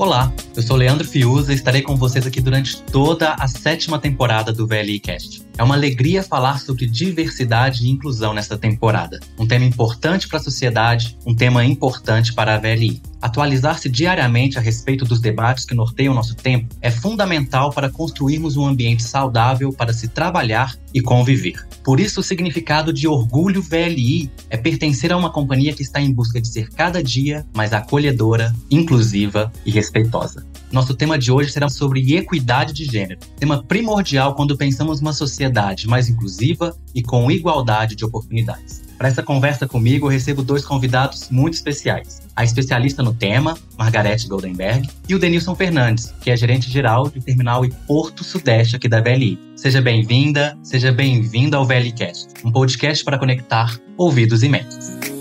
Olá, eu sou Leandro Fiuza e estarei com vocês aqui durante toda a sétima temporada do VLI Cast. É uma alegria falar sobre diversidade e inclusão nesta temporada. Um tema importante para a sociedade, um tema importante para a VLI. Atualizar-se diariamente a respeito dos debates que norteiam nosso tempo é fundamental para construirmos um ambiente saudável para se trabalhar e conviver. Por isso, o significado de orgulho VLI é pertencer a uma companhia que está em busca de ser cada dia mais acolhedora, inclusiva e respeitosa. Nosso tema de hoje será sobre equidade de gênero, tema primordial quando pensamos uma sociedade mais inclusiva e com igualdade de oportunidades. Para essa conversa comigo, eu recebo dois convidados muito especiais. A especialista no tema, Margarete Goldenberg, e o Denilson Fernandes, que é gerente geral de terminal e Porto Sudeste aqui da VLI. Seja bem-vinda, seja bem-vindo ao VLCast, um podcast para conectar ouvidos e mentes.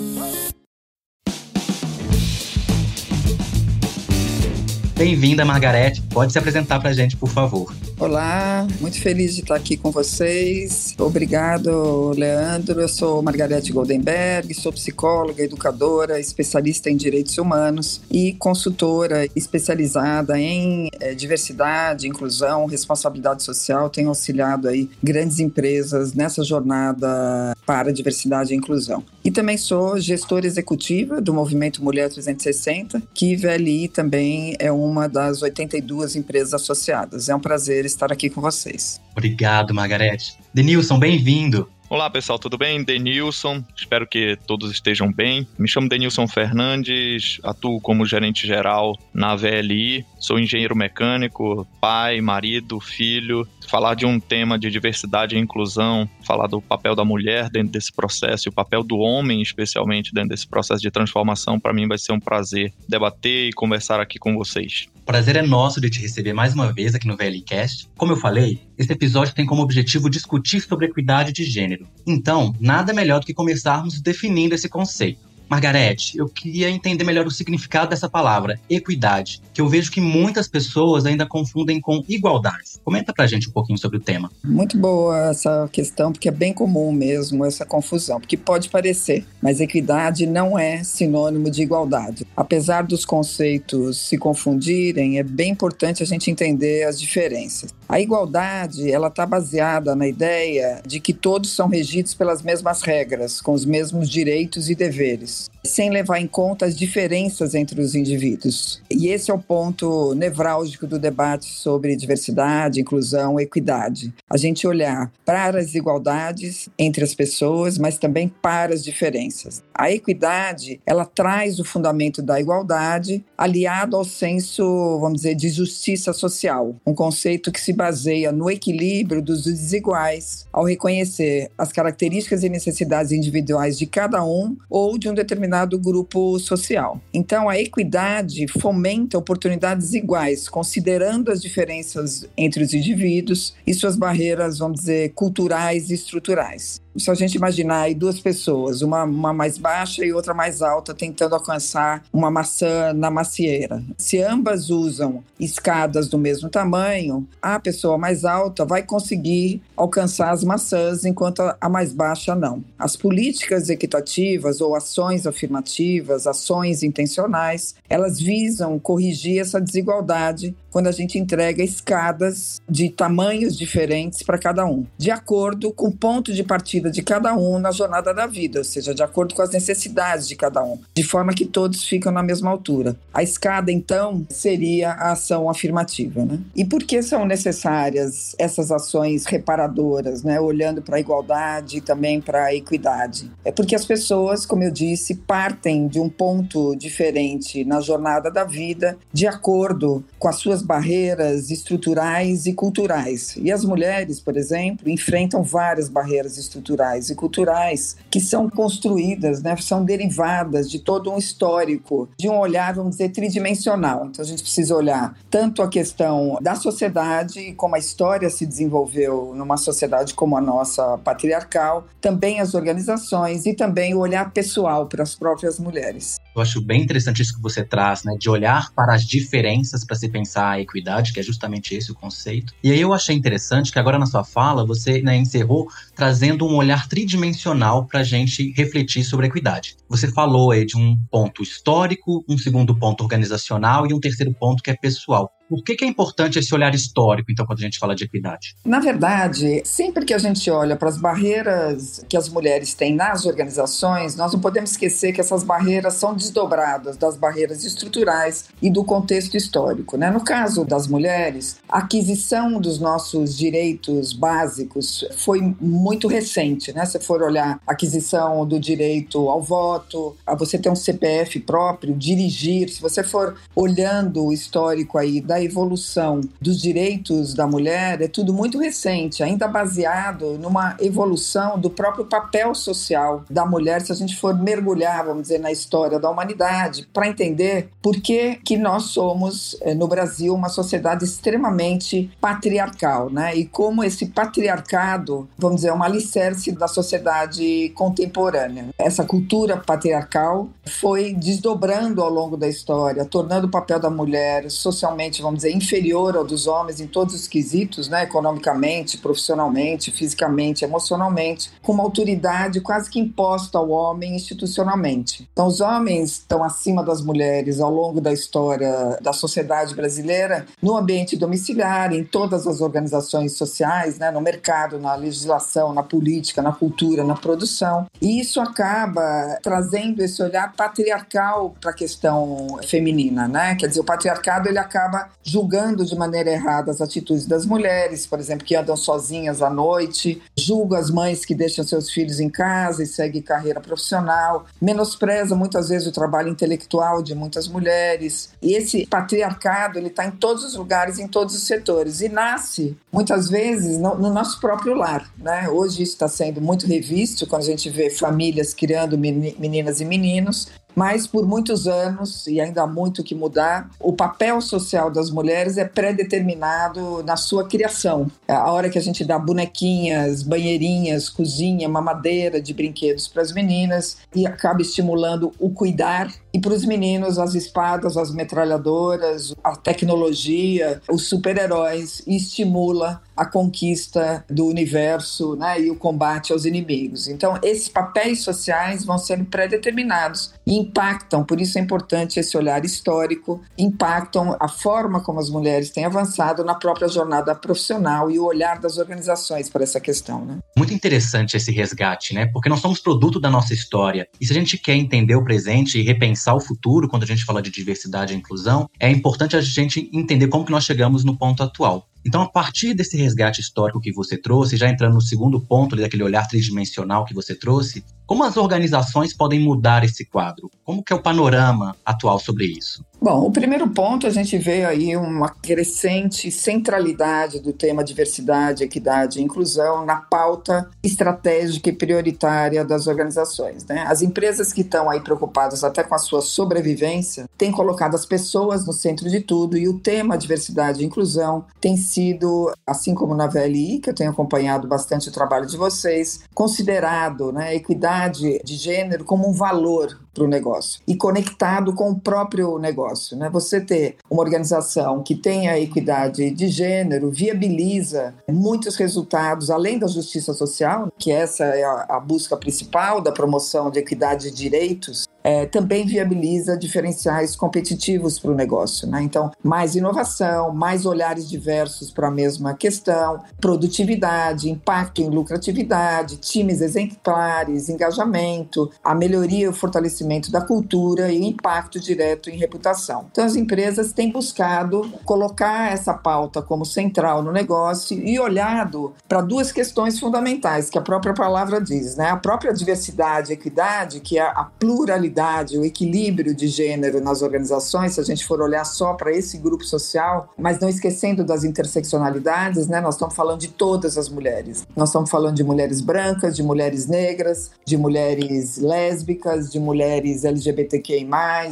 Bem-vinda, Margarete. Pode se apresentar para a gente, por favor. Olá, muito feliz de estar aqui com vocês. Obrigado, Leandro. Eu sou Margarete Goldenberg, sou psicóloga, educadora, especialista em direitos humanos e consultora especializada em é, diversidade, inclusão, responsabilidade social. Tenho auxiliado aí grandes empresas nessa jornada para diversidade e inclusão. E também sou gestora executiva do Movimento Mulher 360, que VLI também é uma das 82 empresas associadas. É um prazer estar aqui com vocês. Obrigado, Margarete. Denilson, bem-vindo. Olá pessoal, tudo bem? Denilson, espero que todos estejam bem. Me chamo Denilson Fernandes, atuo como gerente geral na VLI, sou engenheiro mecânico, pai, marido, filho. Falar de um tema de diversidade e inclusão, falar do papel da mulher dentro desse processo e o papel do homem, especialmente dentro desse processo de transformação, para mim vai ser um prazer debater e conversar aqui com vocês. Prazer é nosso de te receber mais uma vez aqui no VLCast. Como eu falei, esse episódio tem como objetivo discutir sobre equidade de gênero. Então, nada melhor do que começarmos definindo esse conceito. Margarete, eu queria entender melhor o significado dessa palavra, equidade, que eu vejo que muitas pessoas ainda confundem com igualdade. Comenta pra gente um pouquinho sobre o tema. Muito boa essa questão, porque é bem comum mesmo essa confusão, porque pode parecer, mas equidade não é sinônimo de igualdade. Apesar dos conceitos se confundirem, é bem importante a gente entender as diferenças. A igualdade, ela está baseada na ideia de que todos são regidos pelas mesmas regras, com os mesmos direitos e deveres sem levar em conta as diferenças entre os indivíduos. E esse é o ponto nevrálgico do debate sobre diversidade, inclusão, equidade. A gente olhar para as desigualdades entre as pessoas, mas também para as diferenças. A equidade, ela traz o fundamento da igualdade aliado ao senso, vamos dizer, de justiça social, um conceito que se baseia no equilíbrio dos desiguais ao reconhecer as características e necessidades individuais de cada um ou de um determinado grupo social. Então, a equidade fomenta oportunidades iguais, considerando as diferenças entre os indivíduos e suas barreiras, vamos dizer, culturais e estruturais se a gente imaginar aí duas pessoas, uma, uma mais baixa e outra mais alta, tentando alcançar uma maçã na macieira. Se ambas usam escadas do mesmo tamanho, a pessoa mais alta vai conseguir alcançar as maçãs, enquanto a mais baixa não. As políticas equitativas ou ações afirmativas, ações intencionais, elas visam corrigir essa desigualdade quando a gente entrega escadas de tamanhos diferentes para cada um, de acordo com o ponto de partida de cada um na jornada da vida, ou seja, de acordo com as necessidades de cada um, de forma que todos ficam na mesma altura. A escada, então, seria a ação afirmativa. Né? E por que são necessárias essas ações reparadoras, né? olhando para a igualdade e também para a equidade? É porque as pessoas, como eu disse, partem de um ponto diferente na jornada da vida, de acordo com as suas barreiras estruturais e culturais. E as mulheres, por exemplo, enfrentam várias barreiras estruturais e culturais que são construídas, né, são derivadas de todo um histórico, de um olhar, vamos dizer, tridimensional. Então a gente precisa olhar tanto a questão da sociedade, como a história se desenvolveu numa sociedade como a nossa patriarcal, também as organizações e também o olhar pessoal para as próprias mulheres. Eu acho bem interessante isso que você traz, né? De olhar para as diferenças para se pensar a equidade, que é justamente esse o conceito. E aí eu achei interessante que agora na sua fala você né, encerrou trazendo um olhar tridimensional para a gente refletir sobre a equidade. Você falou aí de um ponto histórico, um segundo ponto organizacional e um terceiro ponto que é pessoal. Por que, que, é importante esse olhar histórico, então, quando a gente fala de equidade? Na verdade, sempre que a gente olha para as barreiras que as mulheres têm nas organizações, nós não podemos esquecer que essas barreiras são desdobradas das barreiras estruturais e do contexto histórico. Né? No caso das mulheres, a aquisição dos nossos direitos básicos foi muito recente. Né? Se for olhar a aquisição do direito ao voto, a você ter um CPF próprio, dirigir, se você for olhando o histórico aí da evolução dos direitos da mulher é tudo muito recente, ainda baseado numa evolução do próprio papel social da mulher, se a gente for mergulhar, vamos dizer, na história da humanidade, para entender por que, que nós somos, eh, no Brasil, uma sociedade extremamente patriarcal, né? E como esse patriarcado, vamos dizer, é um alicerce da sociedade contemporânea. Essa cultura patriarcal foi desdobrando ao longo da história, tornando o papel da mulher socialmente, vamos dizer, inferior ao dos homens em todos os quesitos, né, economicamente, profissionalmente, fisicamente, emocionalmente, com uma autoridade quase que imposta ao homem institucionalmente. Então, os homens estão acima das mulheres ao longo da história da sociedade brasileira, no ambiente domiciliar, em todas as organizações sociais, né, no mercado, na legislação, na política, na cultura, na produção. E isso acaba trazendo esse olhar patriarcal para a questão feminina, né? Quer dizer, o patriarcado ele acaba julgando de maneira errada as atitudes das mulheres, por exemplo, que andam sozinhas à noite, julga as mães que deixam seus filhos em casa e seguem carreira profissional, menospreza muitas vezes o trabalho intelectual de muitas mulheres. E esse patriarcado ele está em todos os lugares, em todos os setores e nasce muitas vezes no, no nosso próprio lar. Né? Hoje isso está sendo muito revisto quando a gente vê famílias criando meninas e meninos mas por muitos anos, e ainda há muito que mudar, o papel social das mulheres é pré-determinado na sua criação. É a hora que a gente dá bonequinhas, banheirinhas, cozinha, mamadeira de brinquedos para as meninas e acaba estimulando o cuidar e para os meninos as espadas, as metralhadoras, a tecnologia, os super-heróis estimula a conquista do universo né, e o combate aos inimigos. Então, esses papéis sociais vão sendo pré-determinados e impactam, por isso é importante esse olhar histórico, impactam a forma como as mulheres têm avançado na própria jornada profissional e o olhar das organizações para essa questão. Né? Muito interessante esse resgate, né? Porque nós somos produto da nossa história. E se a gente quer entender o presente e repensar o futuro, quando a gente fala de diversidade e inclusão, é importante a gente entender como que nós chegamos no ponto atual. Então, a partir desse resgate histórico que você trouxe, já entrando no segundo ponto daquele olhar tridimensional que você trouxe, como as organizações podem mudar esse quadro? Como que é o panorama atual sobre isso? Bom, o primeiro ponto a gente vê aí uma crescente centralidade do tema diversidade, equidade e inclusão na pauta estratégica e prioritária das organizações. Né? As empresas que estão aí preocupadas até com a sua sobrevivência têm colocado as pessoas no centro de tudo e o tema diversidade e inclusão tem sido, assim como na VLI, que eu tenho acompanhado bastante o trabalho de vocês, considerado né, equidade de gênero como um valor para o negócio e conectado com o próprio negócio. Né? Você ter uma organização que tenha equidade de gênero viabiliza muitos resultados, além da justiça social, que essa é a, a busca principal da promoção de equidade de direitos, é, também viabiliza diferenciais competitivos para o negócio. Né? Então, mais inovação, mais olhares diversos para a mesma questão, produtividade, impacto em lucratividade, times exemplares, engajamento, a melhoria e o fortalecimento da cultura e o impacto direto em reputação. Então, as empresas têm buscado colocar essa pauta como central no negócio e olhado para duas questões fundamentais que a própria palavra diz, né? A própria diversidade e equidade, que é a pluralidade o equilíbrio de gênero nas organizações, se a gente for olhar só para esse grupo social, mas não esquecendo das interseccionalidades, né? Nós estamos falando de todas as mulheres. Nós estamos falando de mulheres brancas, de mulheres negras, de mulheres lésbicas, de mulheres LGBTQI+,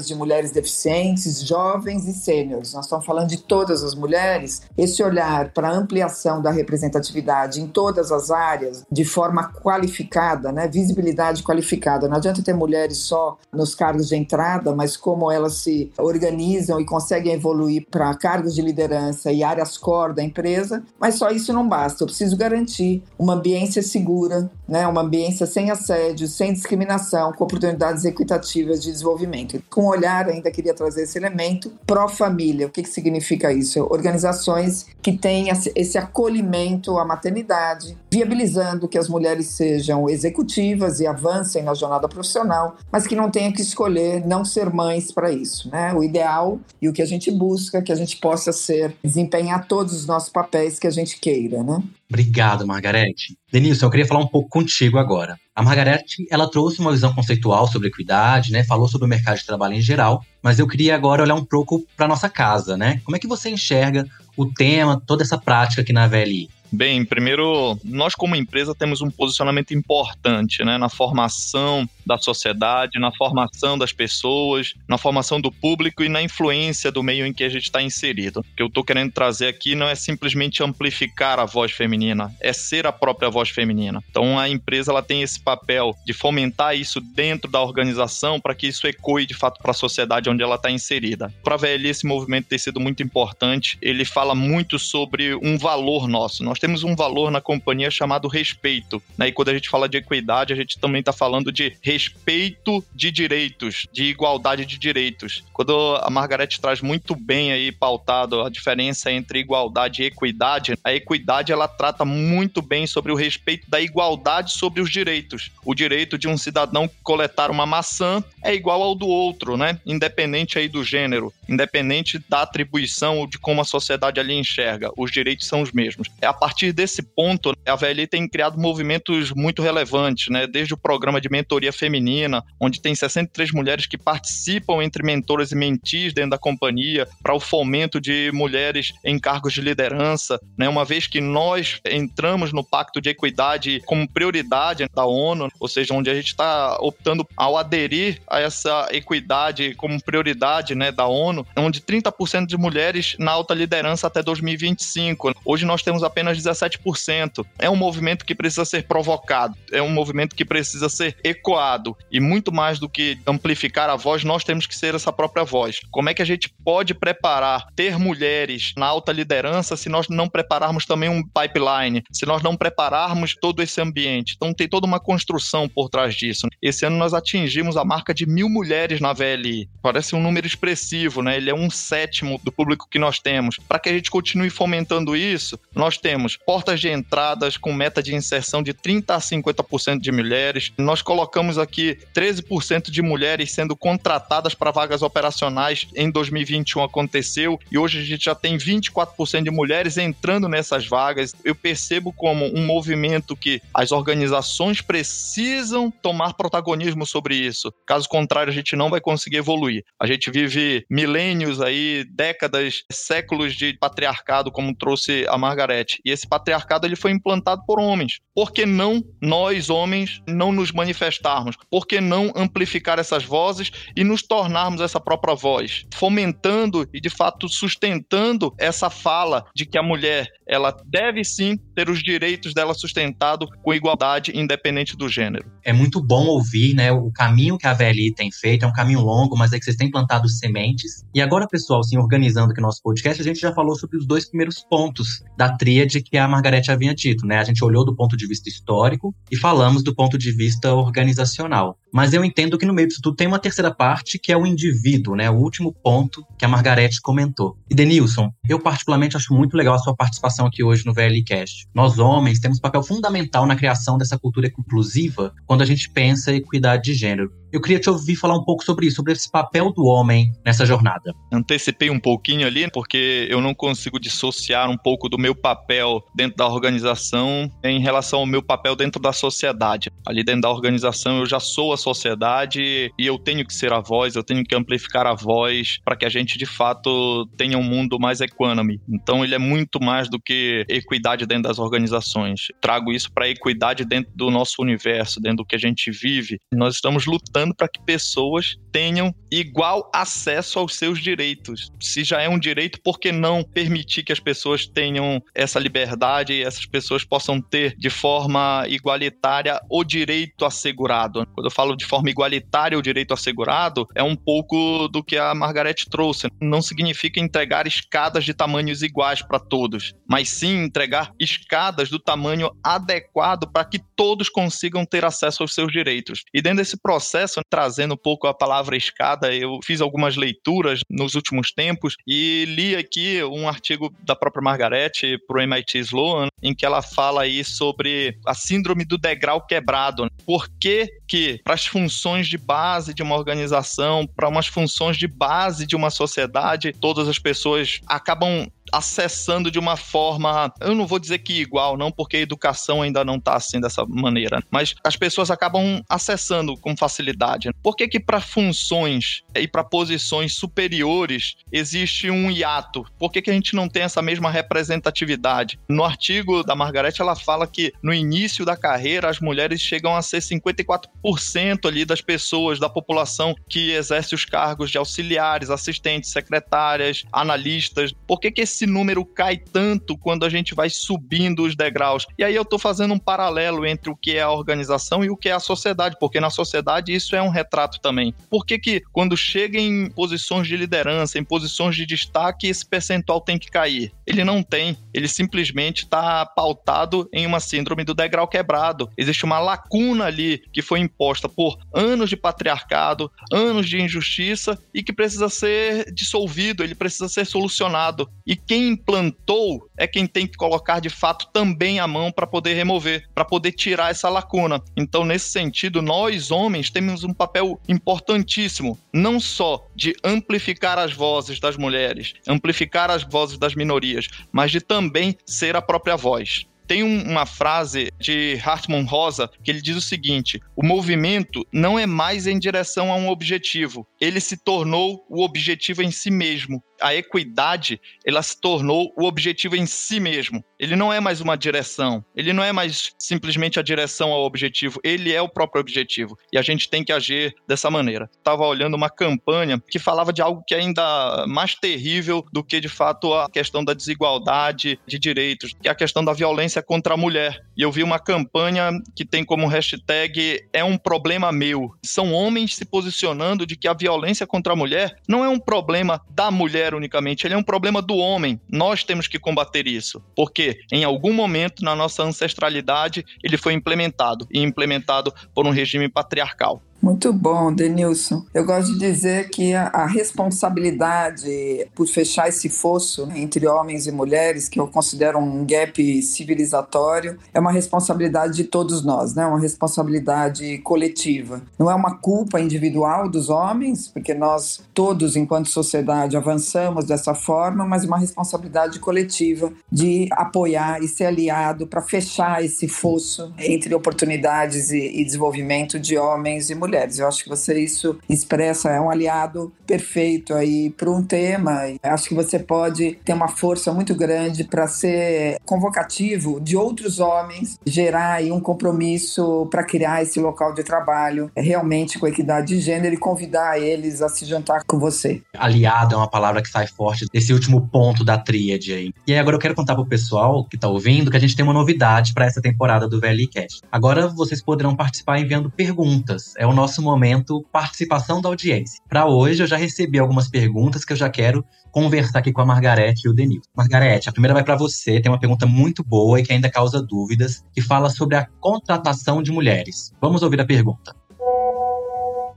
de mulheres deficientes, jovens e sêniores. Nós estamos falando de todas as mulheres. Esse olhar para ampliação da representatividade em todas as áreas, de forma qualificada, né? Visibilidade qualificada. Não adianta ter mulheres só nos cargos de entrada, mas como elas se organizam e conseguem evoluir para cargos de liderança e áreas core da empresa. Mas só isso não basta. Eu preciso garantir uma ambiência segura, né? uma ambiência sem assédio, sem discriminação, com oportunidades equitativas de desenvolvimento. Com um olhar, ainda queria trazer esse elemento, pró-família. O que, que significa isso? Organizações que têm esse acolhimento à maternidade, viabilizando que as mulheres sejam executivas e avancem na jornada profissional, mas que não tenham que escolher não ser mães para isso. Né? O ideal e o que a gente busca, é que a gente possa ser, desempenhar todos os nossos papéis que a gente queira. Né? Obrigado, Margarete. Denilson, eu queria falar um pouco contigo agora. A Margarete, ela trouxe uma visão conceitual sobre equidade, né? Falou sobre o mercado de trabalho em geral, mas eu queria agora olhar um pouco para nossa casa, né? Como é que você enxerga o tema, toda essa prática aqui na VLI? Bem, primeiro, nós como empresa temos um posicionamento importante né, na formação da sociedade, na formação das pessoas, na formação do público e na influência do meio em que a gente está inserido. O que eu estou querendo trazer aqui não é simplesmente amplificar a voz feminina, é ser a própria voz feminina. Então a empresa ela tem esse papel de fomentar isso dentro da organização para que isso ecoe de fato para a sociedade onde ela está inserida. Para a VL, esse movimento tem sido muito importante. Ele fala muito sobre um valor nosso. Nós nós temos um valor na companhia chamado respeito. Né? E quando a gente fala de equidade, a gente também está falando de respeito de direitos, de igualdade de direitos. Quando a Margarete traz muito bem aí pautado a diferença entre igualdade e equidade, a equidade ela trata muito bem sobre o respeito da igualdade sobre os direitos. O direito de um cidadão coletar uma maçã é igual ao do outro, né? Independente aí do gênero, independente da atribuição ou de como a sociedade ali enxerga, os direitos são os mesmos. É a partir desse ponto, a VLI tem criado movimentos muito relevantes, né? Desde o programa de mentoria feminina, onde tem 63 mulheres que participam entre mentoras e mentis dentro da companhia, para o fomento de mulheres em cargos de liderança, né? Uma vez que nós entramos no Pacto de Equidade como prioridade da ONU, ou seja, onde a gente está optando ao aderir a essa equidade como prioridade, né, da ONU, onde 30% de mulheres na alta liderança até 2025. Hoje nós temos apenas 17%. É um movimento que precisa ser provocado, é um movimento que precisa ser ecoado. E muito mais do que amplificar a voz, nós temos que ser essa própria voz. Como é que a gente pode preparar, ter mulheres na alta liderança se nós não prepararmos também um pipeline, se nós não prepararmos todo esse ambiente? Então tem toda uma construção por trás disso. Esse ano nós atingimos a marca de mil mulheres na VLI. Parece um número expressivo, né? Ele é um sétimo do público que nós temos. Para que a gente continue fomentando isso, nós temos portas de entradas com meta de inserção de 30 a 50% de mulheres. Nós colocamos aqui 13% de mulheres sendo contratadas para vagas operacionais em 2021 aconteceu e hoje a gente já tem 24% de mulheres entrando nessas vagas. Eu percebo como um movimento que as organizações precisam tomar protagonismo sobre isso. Caso contrário, a gente não vai conseguir evoluir. A gente vive milênios aí, décadas, séculos de patriarcado, como trouxe a Margarete. E esse patriarcado ele foi implantado por homens. Por que não nós, homens, não nos manifestarmos? Por que não amplificar essas vozes e nos tornarmos essa própria voz? Fomentando e, de fato, sustentando essa fala de que a mulher ela deve sim ter os direitos dela sustentado com igualdade, independente do gênero. É muito bom ouvir, né? O caminho que a VLI tem feito é um caminho longo, mas é que vocês têm plantado sementes. E agora, pessoal, assim, organizando aqui nosso podcast, a gente já falou sobre os dois primeiros pontos da tríade que a Margarete havia dito, né? A gente olhou do ponto de vista histórico e falamos do ponto de vista organizacional. Mas eu entendo que no meio disso tudo tem uma terceira parte, que é o indivíduo, né? O último ponto que a Margarete comentou. E Denilson, eu particularmente acho muito legal a sua participação aqui hoje no VLCast. Nós, homens, temos papel fundamental na criação dessa cultura inclusiva quando a gente pensa em equidade de gênero. Eu queria te ouvir falar um pouco sobre isso, sobre esse papel do homem nessa jornada. Antecipei um pouquinho ali, porque eu não consigo dissociar um pouco do meu papel dentro da organização em relação ao meu papel dentro da sociedade. Ali dentro da organização eu já sou a sociedade e eu tenho que ser a voz, eu tenho que amplificar a voz para que a gente de fato tenha um mundo mais equânime. Então ele é muito mais do que equidade dentro das organizações. Trago isso para equidade dentro do nosso universo, dentro do que a gente vive. Nós estamos lutando para que pessoas tenham igual acesso aos seus direitos. Se já é um direito, por que não permitir que as pessoas tenham essa liberdade e essas pessoas possam ter de forma igualitária o direito assegurado? Quando eu falo de forma igualitária o direito assegurado, é um pouco do que a Margarete trouxe. Não significa entregar escadas de tamanhos iguais para todos, mas sim entregar escadas do tamanho adequado para que todos consigam ter acesso aos seus direitos. E dentro desse processo, trazendo um pouco a palavra escada, eu fiz algumas leituras nos últimos tempos e li aqui um artigo da própria Margarete para o MIT Sloan, em que ela fala aí sobre a síndrome do degrau quebrado. Por que que para as funções de base de uma organização, para umas funções de base de uma sociedade, todas as pessoas acabam acessando de uma forma, eu não vou dizer que igual, não, porque a educação ainda não está assim dessa maneira, mas as pessoas acabam acessando com facilidade. Por que que para funções e para posições superiores existe um hiato? Por que que a gente não tem essa mesma representatividade? No artigo da Margarete, ela fala que no início da carreira as mulheres chegam a ser 54% ali das pessoas da população que exerce os cargos de auxiliares, assistentes, secretárias, analistas. Por que que esse número cai tanto quando a gente vai subindo os degraus. E aí eu estou fazendo um paralelo entre o que é a organização e o que é a sociedade, porque na sociedade isso é um retrato também. Por que, que quando chega em posições de liderança, em posições de destaque, esse percentual tem que cair? Ele não tem. Ele simplesmente está pautado em uma síndrome do degrau quebrado. Existe uma lacuna ali que foi imposta por anos de patriarcado, anos de injustiça e que precisa ser dissolvido, ele precisa ser solucionado. E quem implantou é quem tem que colocar de fato também a mão para poder remover, para poder tirar essa lacuna. Então, nesse sentido, nós homens temos um papel importantíssimo, não só de amplificar as vozes das mulheres, amplificar as vozes das minorias, mas de também ser a própria voz. Tem uma frase de Hartmann Rosa que ele diz o seguinte: o movimento não é mais em direção a um objetivo, ele se tornou o objetivo em si mesmo a equidade ela se tornou o objetivo em si mesmo. Ele não é mais uma direção, ele não é mais simplesmente a direção ao objetivo, ele é o próprio objetivo. E a gente tem que agir dessa maneira. Estava olhando uma campanha que falava de algo que é ainda mais terrível do que de fato a questão da desigualdade de direitos, que é a questão da violência contra a mulher. E eu vi uma campanha que tem como hashtag é um problema meu. São homens se posicionando de que a violência contra a mulher não é um problema da mulher mulher unicamente, ele é um problema do homem. Nós temos que combater isso, porque em algum momento na nossa ancestralidade ele foi implementado e implementado por um regime patriarcal. Muito bom, Denilson. Eu gosto de dizer que a, a, responsabilidade por fechar esse fosso entre homens e mulheres, que eu considero um gap civilizatório, é uma responsabilidade de todos nós, né? Uma responsabilidade coletiva. Não é uma culpa individual dos homens, porque nós todos, enquanto sociedade, avançamos dessa forma, mas uma responsabilidade coletiva de apoiar e ser aliado para fechar esse fosso entre oportunidades e, e desenvolvimento de homens e mulheres mulheres. Eu acho que você isso expressa, é um aliado perfeito aí para um tema. Acho que você pode ter uma força muito grande para ser convocativo de outros homens, gerar aí um compromisso para criar esse local de trabalho realmente com equidade de gênero e convidar eles a se juntar com você. Aliado é uma palavra que sai forte desse último ponto da tríade aí. E aí agora eu quero contar pro pessoal que tá ouvindo que a gente tem uma novidade para essa temporada do VLI Cast. Agora vocês poderão participar enviando perguntas. É o nosso momento participação da audiência. Para hoje, eu já recebi algumas perguntas que eu já quero conversar aqui com a Margarete e o Denilson. Margarete, a primeira vai para você, tem uma pergunta muito boa e que ainda causa dúvidas, que fala sobre a contratação de mulheres. Vamos ouvir a pergunta.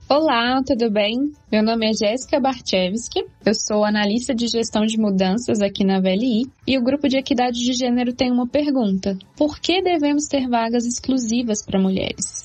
Olá, tudo bem? Meu nome é Jéssica Barchevski, eu sou analista de gestão de mudanças aqui na VLI e o grupo de equidade de gênero tem uma pergunta: por que devemos ter vagas exclusivas para mulheres?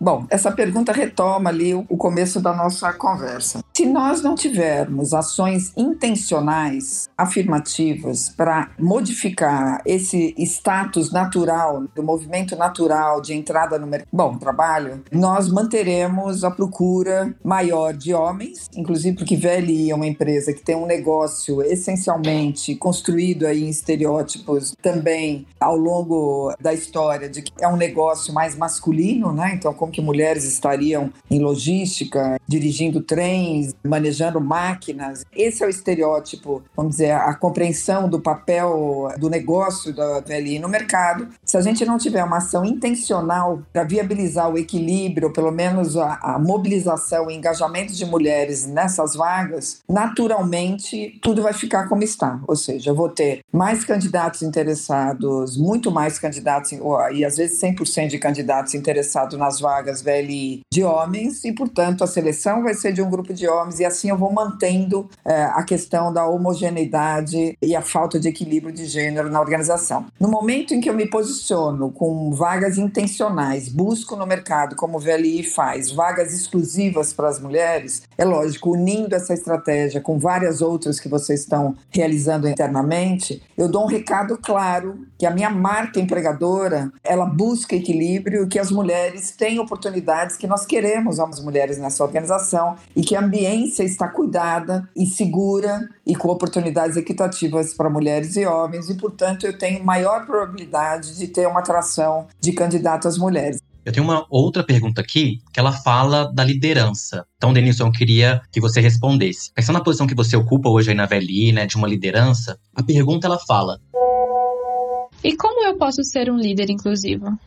Bom, essa pergunta retoma ali o começo da nossa conversa. Se nós não tivermos ações intencionais, afirmativas, para modificar esse status natural, do movimento natural de entrada no mercado, bom, trabalho, nós manteremos a procura maior de homens, inclusive porque VLI é uma empresa que tem um negócio essencialmente construído aí em estereótipos também ao longo da história de que é um negócio mais masculino, né? Então, como que mulheres estariam em logística, dirigindo trens, manejando máquinas. Esse é o estereótipo, vamos dizer, a compreensão do papel do negócio da VLI no mercado. Se a gente não tiver uma ação intencional para viabilizar o equilíbrio, pelo menos a, a mobilização e engajamento de mulheres nessas vagas, naturalmente tudo vai ficar como está. Ou seja, eu vou ter mais candidatos interessados, muito mais candidatos, e às vezes 100% de candidatos interessados nas vagas VLI de homens, e portanto a seleção vai ser de um grupo de homens, e assim eu vou mantendo é, a questão da homogeneidade e a falta de equilíbrio de gênero na organização. No momento em que eu me posiciono com vagas intencionais, busco no mercado, como o VLI faz, vagas exclusivas para as mulheres, é lógico, unindo essa estratégia com várias outras que vocês estão realizando internamente, eu dou um recado claro que a minha marca empregadora, ela busca equilíbrio, que as mulheres têm oportunidades, que nós queremos as mulheres nessa organização e que a ambiência está cuidada e segura e com oportunidades equitativas para mulheres e homens e, portanto, eu tenho maior probabilidade de ter uma atração de candidatas mulheres. Eu tenho uma outra pergunta aqui que ela fala da liderança. Então, Denilson, eu queria que você respondesse. Pensando na posição que você ocupa hoje aí na VLI, né, de uma liderança, a pergunta ela fala: E como eu posso ser um líder inclusivo?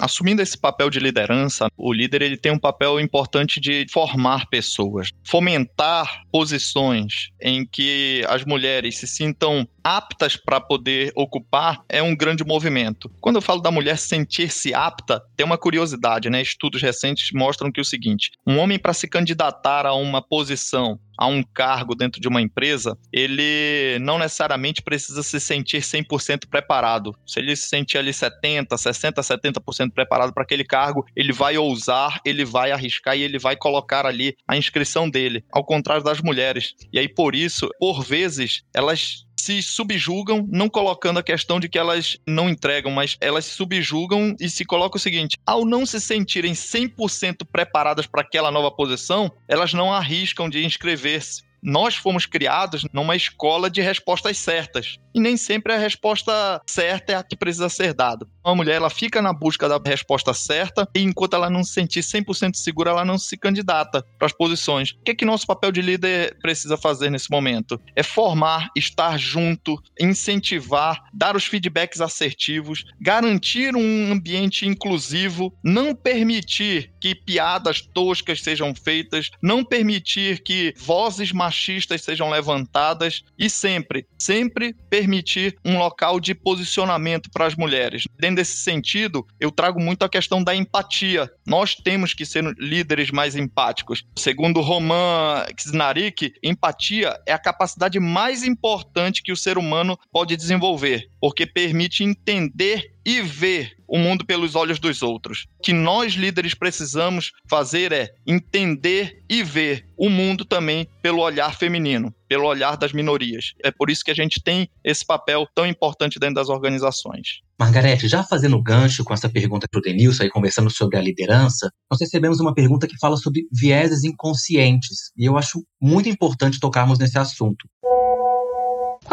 Assumindo esse papel de liderança, o líder ele tem um papel importante de formar pessoas, fomentar posições em que as mulheres se sintam aptas para poder ocupar é um grande movimento. Quando eu falo da mulher sentir-se apta, tem uma curiosidade, né? Estudos recentes mostram que é o seguinte: um homem para se candidatar a uma posição a um cargo dentro de uma empresa, ele não necessariamente precisa se sentir 100% preparado. Se ele se sentir ali 70, 60, 70% preparado para aquele cargo, ele vai ousar, ele vai arriscar e ele vai colocar ali a inscrição dele, ao contrário das mulheres. E aí por isso, por vezes, elas se subjugam, não colocando a questão de que elas não entregam, mas elas se subjugam e se colocam o seguinte: ao não se sentirem 100% preparadas para aquela nova posição, elas não arriscam de inscrever-se nós fomos criados numa escola de respostas certas. E nem sempre a resposta certa é a que precisa ser dada. Uma mulher, ela fica na busca da resposta certa e enquanto ela não se sentir 100% segura, ela não se candidata para as posições. O que é que nosso papel de líder precisa fazer nesse momento? É formar, estar junto, incentivar, dar os feedbacks assertivos, garantir um ambiente inclusivo, não permitir que piadas toscas sejam feitas, não permitir que vozes sejam levantadas e sempre, sempre permitir um local de posicionamento para as mulheres. Dentro desse sentido, eu trago muito a questão da empatia. Nós temos que ser líderes mais empáticos. Segundo Roman Krznarik, empatia é a capacidade mais importante que o ser humano pode desenvolver, porque permite entender e ver o mundo pelos olhos dos outros. O que nós líderes precisamos fazer é entender e ver o mundo também pelo olhar feminino, pelo olhar das minorias. É por isso que a gente tem esse papel tão importante dentro das organizações. Margarete, já fazendo gancho com essa pergunta para o Denilson, aí conversando sobre a liderança, nós recebemos uma pergunta que fala sobre vieses inconscientes, e eu acho muito importante tocarmos nesse assunto.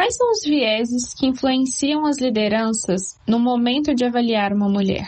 Quais são os vieses que influenciam as lideranças no momento de avaliar uma mulher?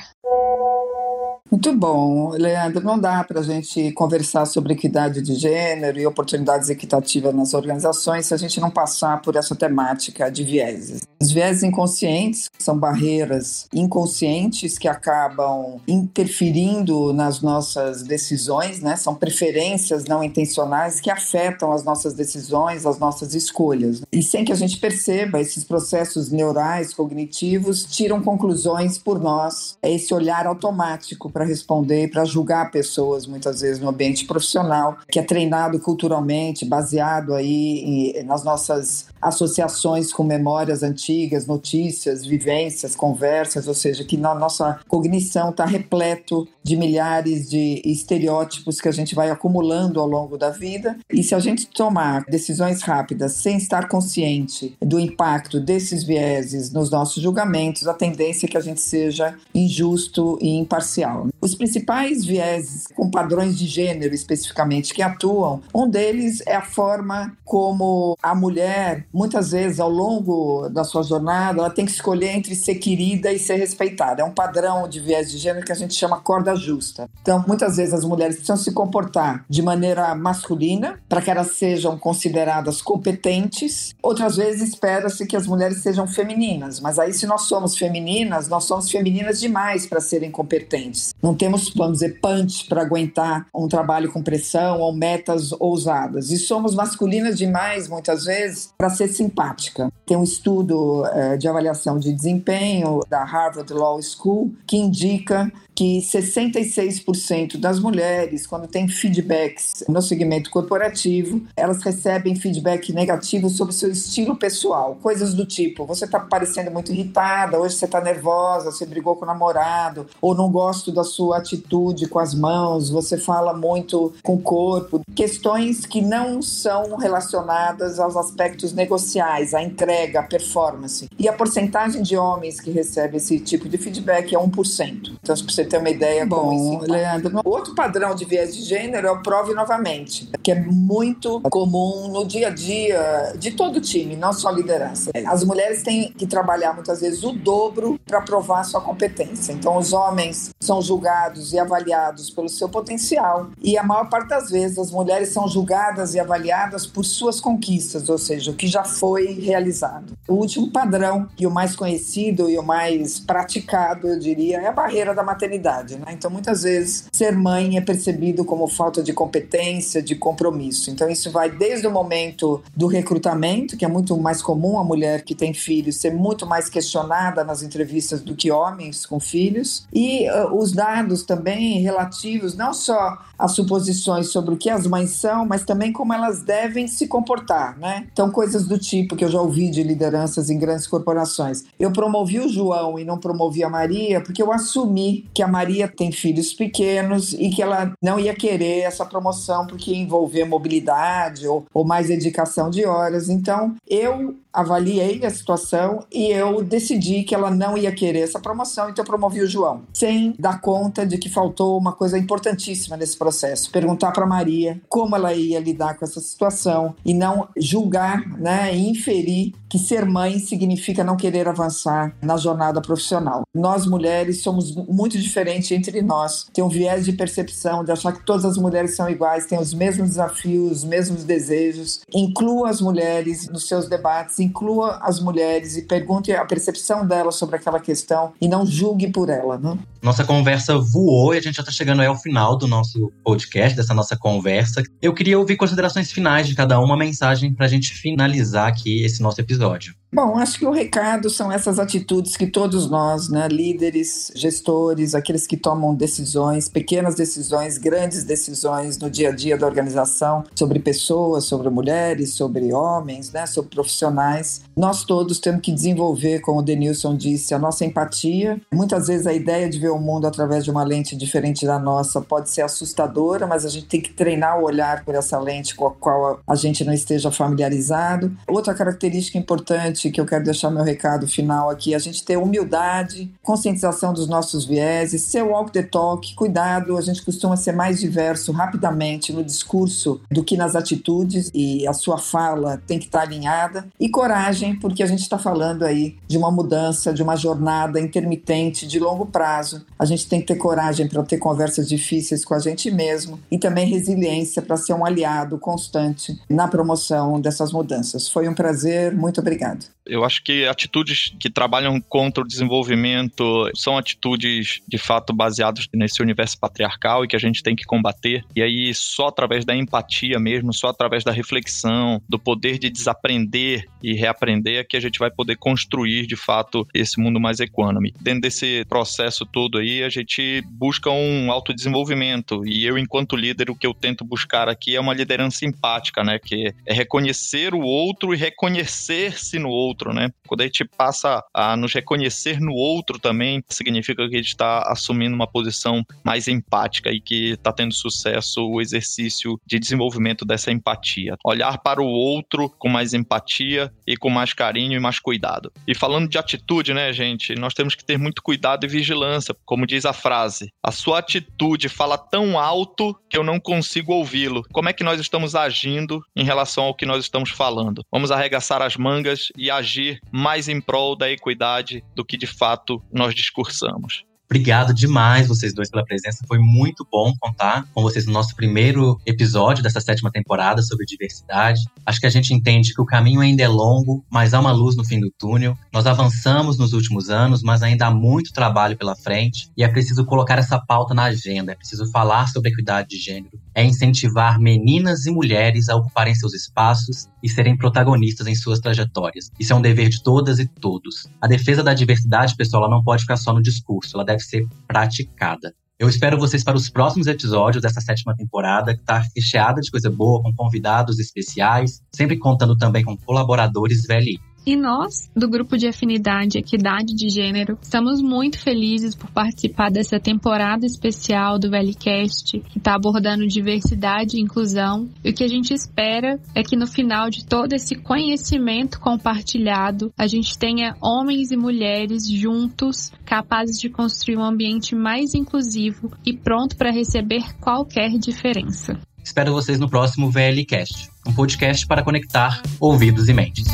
Muito bom, Leandro. Não dá para a gente conversar sobre equidade de gênero e oportunidades equitativas nas organizações se a gente não passar por essa temática de vieses. Os vieses inconscientes são barreiras inconscientes que acabam interferindo nas nossas decisões, né? São preferências não intencionais que afetam as nossas decisões, as nossas escolhas. E sem que a gente perceba, esses processos neurais, cognitivos, tiram conclusões por nós. É esse olhar automático para responder, para julgar pessoas, muitas vezes no ambiente profissional, que é treinado culturalmente, baseado aí nas nossas associações com memórias antigas, notícias, vivências, conversas, ou seja, que na nossa cognição está repleto de milhares de estereótipos que a gente vai acumulando ao longo da vida. E se a gente tomar decisões rápidas sem estar consciente do impacto desses vieses nos nossos julgamentos, a tendência é que a gente seja injusto e imparcial. Os principais vieses com padrões de gênero especificamente que atuam, um deles é a forma como a mulher muitas vezes ao longo da sua jornada, ela tem que escolher entre ser querida e ser respeitada. É um padrão de viés de gênero que a gente chama corda justa. Então, muitas vezes as mulheres precisam se comportar de maneira masculina para que elas sejam consideradas competentes. Outras vezes espera-se que as mulheres sejam femininas, mas aí se nós somos femininas, nós somos femininas demais para serem competentes. Não temos, vamos dizer, punch para aguentar um trabalho com pressão ou metas ousadas. E somos masculinas demais, muitas vezes, para ser simpática. Tem um estudo eh, de avaliação de desempenho da Harvard Law School que indica que 66% das mulheres, quando tem feedbacks no segmento corporativo, elas recebem feedback negativo sobre seu estilo pessoal. Coisas do tipo: você está parecendo muito irritada, hoje você está nervosa, você brigou com o namorado, ou não gosto da sua atitude com as mãos, você fala muito com o corpo. Questões que não são relacionadas aos aspectos negociais, à entrega, à performance. E a porcentagem de homens que recebem esse tipo de feedback é 1%. Então, se você ter uma ideia Bom. Leandro, outro padrão de viés de gênero é o prove novamente, que é muito comum no dia a dia de todo time, não só liderança. As mulheres têm que trabalhar muitas vezes o dobro para provar sua competência. Então, os homens são julgados e avaliados pelo seu potencial e a maior parte das vezes as mulheres são julgadas e avaliadas por suas conquistas, ou seja, o que já foi realizado. O último padrão e o mais conhecido e o mais praticado, eu diria, é a barreira da maternidade maternidade, né? Então, muitas vezes, ser mãe é percebido como falta de competência, de compromisso. Então, isso vai desde o momento do recrutamento, que é muito mais comum a mulher que tem filhos ser muito mais questionada nas entrevistas do que homens com filhos, e uh, os dados também relativos não só às suposições sobre o que as mães são, mas também como elas devem se comportar, né? Então, coisas do tipo que eu já ouvi de lideranças em grandes corporações. Eu promovi o João e não promovi a Maria porque eu assumi que a Maria tem filhos pequenos e que ela não ia querer essa promoção porque ia envolver mobilidade ou, ou mais dedicação de horas. Então, eu avaliei a situação e eu decidi que ela não ia querer essa promoção, então eu promovi o João, sem dar conta de que faltou uma coisa importantíssima nesse processo, perguntar para Maria como ela ia lidar com essa situação e não julgar, né, e inferir que ser mãe significa não querer avançar na jornada profissional. Nós mulheres somos muito diferentes entre nós. Tem um viés de percepção de achar que todas as mulheres são iguais, têm os mesmos desafios, os mesmos desejos. Inclua as mulheres nos seus debates, inclua as mulheres e pergunte a percepção delas sobre aquela questão e não julgue por ela, né? Nossa conversa voou e a gente já está chegando ao final do nosso podcast, dessa nossa conversa. Eu queria ouvir considerações finais de cada uma, mensagem para a gente finalizar aqui esse nosso episódio. Bom, acho que o recado são essas atitudes que todos nós, né, líderes, gestores, aqueles que tomam decisões, pequenas decisões, grandes decisões no dia a dia da organização, sobre pessoas, sobre mulheres, sobre homens, né, sobre profissionais, nós todos temos que desenvolver, como o Denilson disse, a nossa empatia. Muitas vezes a ideia de ver o mundo através de uma lente diferente da nossa pode ser assustadora, mas a gente tem que treinar o olhar por essa lente com a qual a gente não esteja familiarizado. Outra característica importante importante que eu quero deixar meu recado final aqui, a gente ter humildade, conscientização dos nossos vieses, ser walk the talk, cuidado, a gente costuma ser mais diverso rapidamente no discurso do que nas atitudes e a sua fala tem que estar alinhada e coragem, porque a gente está falando aí de uma mudança, de uma jornada intermitente de longo prazo. A gente tem que ter coragem para ter conversas difíceis com a gente mesmo e também resiliência para ser um aliado constante na promoção dessas mudanças. Foi um prazer, muito obrigado. Eu acho que atitudes que trabalham contra o desenvolvimento são atitudes de fato baseadas nesse universo patriarcal e que a gente tem que combater. E aí, só através da empatia mesmo, só através da reflexão, do poder de desaprender e reaprender, é que a gente vai poder construir de fato esse mundo mais econômico. Dentro desse processo todo aí, a gente busca um autodesenvolvimento. E eu, enquanto líder, o que eu tento buscar aqui é uma liderança empática, né? Que é reconhecer o outro e reconhecer-se no outro, né? Quando a gente passa a nos reconhecer no outro também, significa que a gente está assumindo uma posição mais empática e que está tendo sucesso o exercício de desenvolvimento dessa empatia. Olhar para o outro com mais empatia e com mais carinho e mais cuidado. E falando de atitude, né, gente, nós temos que ter muito cuidado e vigilância, como diz a frase. A sua atitude fala tão alto que eu não consigo ouvi-lo. Como é que nós estamos agindo em relação ao que nós estamos falando? Vamos arregaçar as mangas e agir mais em prol da equidade do que de fato nós discursamos. Obrigado demais vocês dois pela presença. Foi muito bom contar com vocês no nosso primeiro episódio dessa sétima temporada sobre diversidade. Acho que a gente entende que o caminho ainda é longo, mas há uma luz no fim do túnel. Nós avançamos nos últimos anos, mas ainda há muito trabalho pela frente e é preciso colocar essa pauta na agenda. É preciso falar sobre equidade de gênero, é incentivar meninas e mulheres a ocuparem seus espaços e serem protagonistas em suas trajetórias. Isso é um dever de todas e todos. A defesa da diversidade, pessoal, ela não pode ficar só no discurso, ela deve ser praticada. Eu espero vocês para os próximos episódios dessa sétima temporada, que está recheada de coisa boa, com convidados especiais, sempre contando também com colaboradores VLI. E nós, do grupo de afinidade equidade de gênero, estamos muito felizes por participar dessa temporada especial do VLCast, que está abordando diversidade e inclusão. E o que a gente espera é que no final de todo esse conhecimento compartilhado, a gente tenha homens e mulheres juntos, capazes de construir um ambiente mais inclusivo e pronto para receber qualquer diferença. Espero vocês no próximo VLCast, um podcast para conectar ouvidos e mentes.